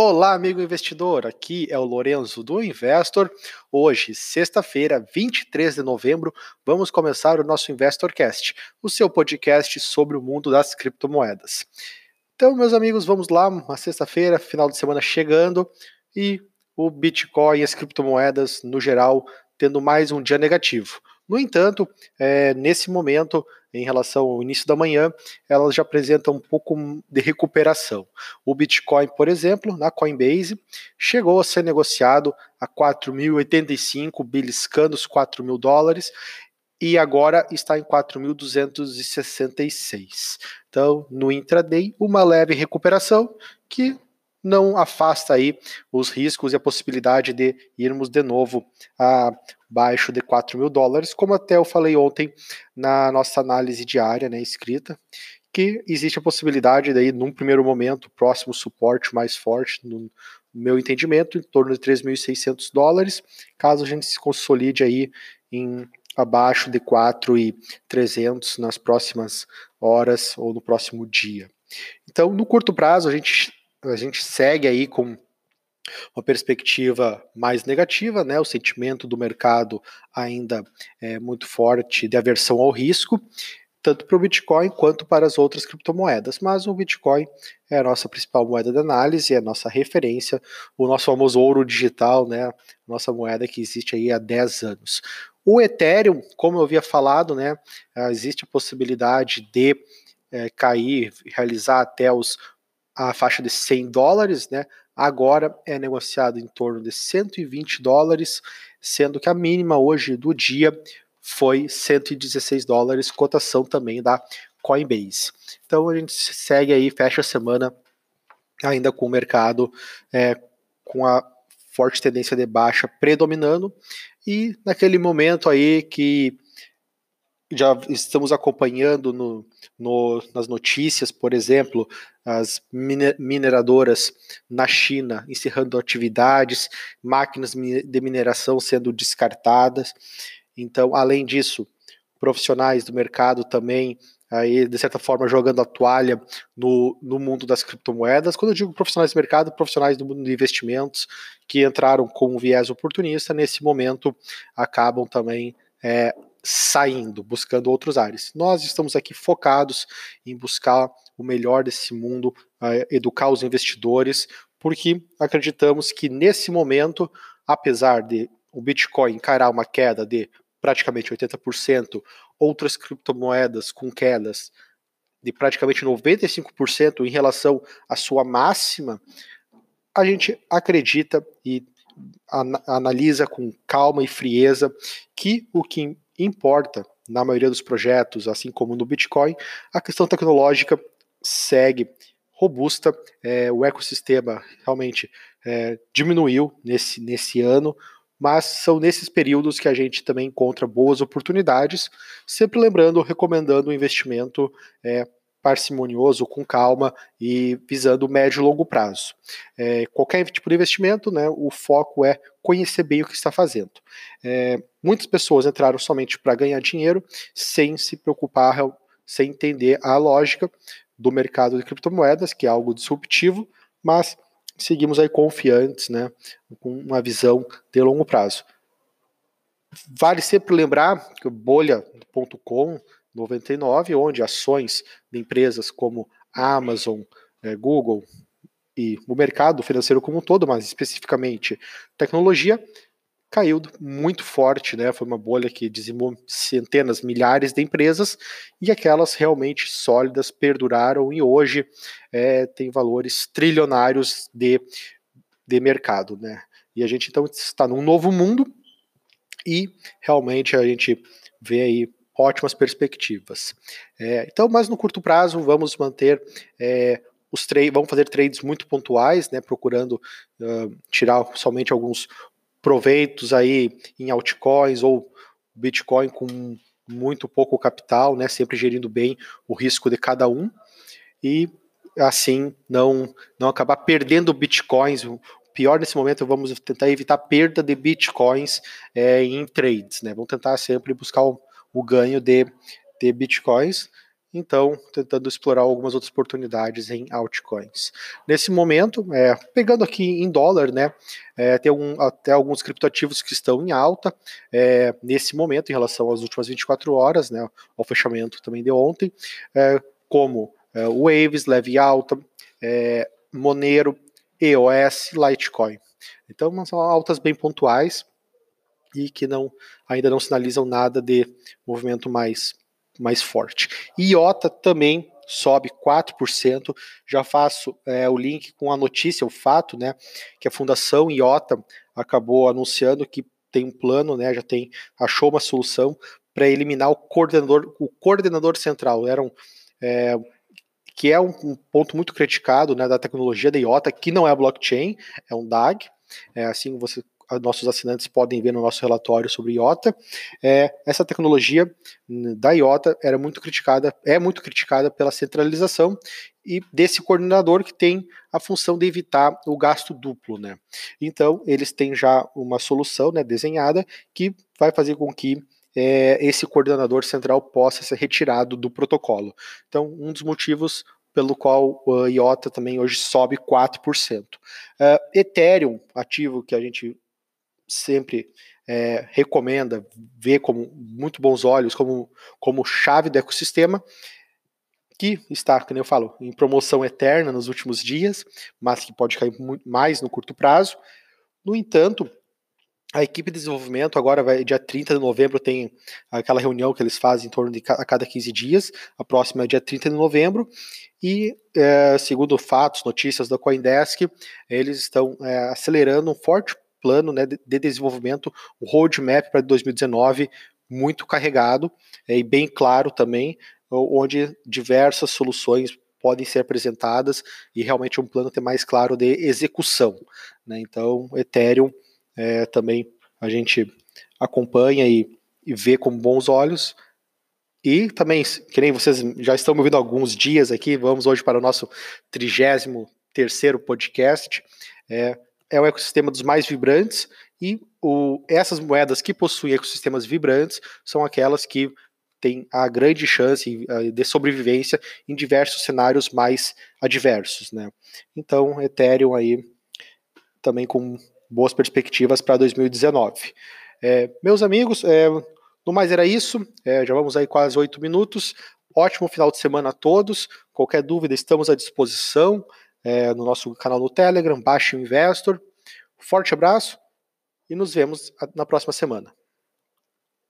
Olá, amigo investidor. Aqui é o Lorenzo do Investor. Hoje, sexta-feira, 23 de novembro, vamos começar o nosso InvestorCast, o seu podcast sobre o mundo das criptomoedas. Então, meus amigos, vamos lá, uma sexta-feira, final de semana chegando e o Bitcoin e as criptomoedas no geral tendo mais um dia negativo. No entanto, é, nesse momento, em relação ao início da manhã, elas já apresentam um pouco de recuperação. O Bitcoin, por exemplo, na Coinbase, chegou a ser negociado a 4.085, beliscando os 4 mil dólares, e agora está em 4.266. Então, no intraday, uma leve recuperação que não afasta aí os riscos e a possibilidade de irmos de novo abaixo de 4 mil dólares, como até eu falei ontem na nossa análise diária, né, escrita, que existe a possibilidade daí, num primeiro momento, próximo suporte mais forte, no meu entendimento, em torno de 3.600 dólares, caso a gente se consolide aí em abaixo de 4.300 nas próximas horas ou no próximo dia. Então, no curto prazo, a gente a gente segue aí com uma perspectiva mais negativa, né? O sentimento do mercado ainda é muito forte de aversão ao risco, tanto para o Bitcoin quanto para as outras criptomoedas. Mas o Bitcoin é a nossa principal moeda de análise, é a nossa referência, o nosso famoso ouro digital, né? Nossa moeda que existe aí há 10 anos. O Ethereum, como eu havia falado, né? Existe a possibilidade de é, cair, realizar até os a faixa de 100 dólares, né? Agora é negociado em torno de 120 dólares, sendo que a mínima hoje do dia foi 116 dólares, cotação também da Coinbase. Então a gente segue aí, fecha a semana ainda com o mercado é, com a forte tendência de baixa predominando e naquele momento aí que já estamos acompanhando no, no, nas notícias, por exemplo, as mineradoras na China encerrando atividades, máquinas de mineração sendo descartadas. Então, além disso, profissionais do mercado também aí de certa forma jogando a toalha no, no mundo das criptomoedas. Quando eu digo profissionais do mercado, profissionais do mundo de investimentos que entraram com um viés oportunista, nesse momento acabam também é, saindo, buscando outros ares. Nós estamos aqui focados em buscar o melhor desse mundo, uh, educar os investidores, porque acreditamos que nesse momento, apesar de o Bitcoin encarar uma queda de praticamente 80%, outras criptomoedas com quedas de praticamente 95% em relação à sua máxima, a gente acredita e analisa com calma e frieza que o que importa na maioria dos projetos, assim como no Bitcoin, a questão tecnológica segue robusta, é, o ecossistema realmente é, diminuiu nesse, nesse ano, mas são nesses períodos que a gente também encontra boas oportunidades, sempre lembrando, recomendando o investimento é, parcimonioso, com calma e visando o médio e longo prazo. É, qualquer tipo de investimento, né, o foco é conhecer bem o que está fazendo. É, muitas pessoas entraram somente para ganhar dinheiro, sem se preocupar, sem entender a lógica do mercado de criptomoedas, que é algo disruptivo, mas seguimos aí confiantes, né, com uma visão de longo prazo. Vale sempre lembrar que bolha.com 99, onde ações de empresas como Amazon, é, Google e o mercado financeiro como um todo, mas especificamente tecnologia, caiu muito forte, né? Foi uma bolha que dizimou centenas, milhares de empresas e aquelas realmente sólidas perduraram e hoje é, tem valores trilionários de, de mercado, né? E a gente então está num novo mundo e realmente a gente vê aí ótimas perspectivas. É, então, mas no curto prazo, vamos manter é, os trades, vamos fazer trades muito pontuais, né, procurando uh, tirar somente alguns proveitos aí em altcoins ou Bitcoin com muito pouco capital, né, sempre gerindo bem o risco de cada um e assim não não acabar perdendo bitcoins. O pior nesse momento, vamos tentar evitar perda de bitcoins é, em trades, né? Vamos tentar sempre buscar o, o ganho de, de bitcoins então tentando explorar algumas outras oportunidades em altcoins. Nesse momento, é, pegando aqui em dólar, né, é, tem até alguns criptoativos que estão em alta é, nesse momento em relação às últimas 24 horas, né, ao fechamento também de ontem, é, como é, Waves, leve alta, é, Monero, EOS, Litecoin. Então, são altas bem pontuais e que não ainda não sinalizam nada de movimento mais mais forte. IOTA também sobe 4%. Já faço é, o link com a notícia, o fato, né, que a Fundação IOTA acabou anunciando que tem um plano, né, já tem achou uma solução para eliminar o coordenador, o coordenador central. Era um, é, que é um, um, ponto muito criticado né, da tecnologia da IOTA, que não é blockchain, é um DAG. É, assim você nossos assinantes podem ver no nosso relatório sobre IOTA. É, essa tecnologia hum, da IOTA era muito criticada, é muito criticada pela centralização e desse coordenador que tem a função de evitar o gasto duplo, né? Então eles têm já uma solução, né, desenhada que vai fazer com que é, esse coordenador central possa ser retirado do protocolo. Então um dos motivos pelo qual o IOTA também hoje sobe 4%. Uh, é, Ethereum, ativo que a gente sempre é, recomenda, vê com muito bons olhos como, como chave do ecossistema, que está, como eu falo, em promoção eterna nos últimos dias, mas que pode cair mais no curto prazo. No entanto, a equipe de desenvolvimento agora vai dia 30 de novembro tem aquela reunião que eles fazem em torno de a cada 15 dias. A próxima é dia 30 de novembro e é, segundo fatos, notícias da CoinDesk, eles estão é, acelerando um forte plano né, de desenvolvimento, um roadmap para 2019 muito carregado é, e bem claro também, onde diversas soluções podem ser apresentadas e realmente um plano ter mais claro de execução. Né? Então, Ethereum é, também a gente acompanha e, e vê com bons olhos. E também, que nem vocês já estão me ouvindo há alguns dias aqui, vamos hoje para o nosso 33 terceiro podcast. É, é o ecossistema dos mais vibrantes e o, essas moedas que possuem ecossistemas vibrantes são aquelas que têm a grande chance eh, de sobrevivência em diversos cenários mais adversos, né? Então, Ethereum aí também com boas perspectivas para 2019. É, meus amigos, é, no mais era isso. É, já vamos aí quase oito minutos. Ótimo final de semana a todos. Qualquer dúvida, estamos à disposição é, no nosso canal no Telegram, Baixe o Investor. Forte abraço e nos vemos na próxima semana.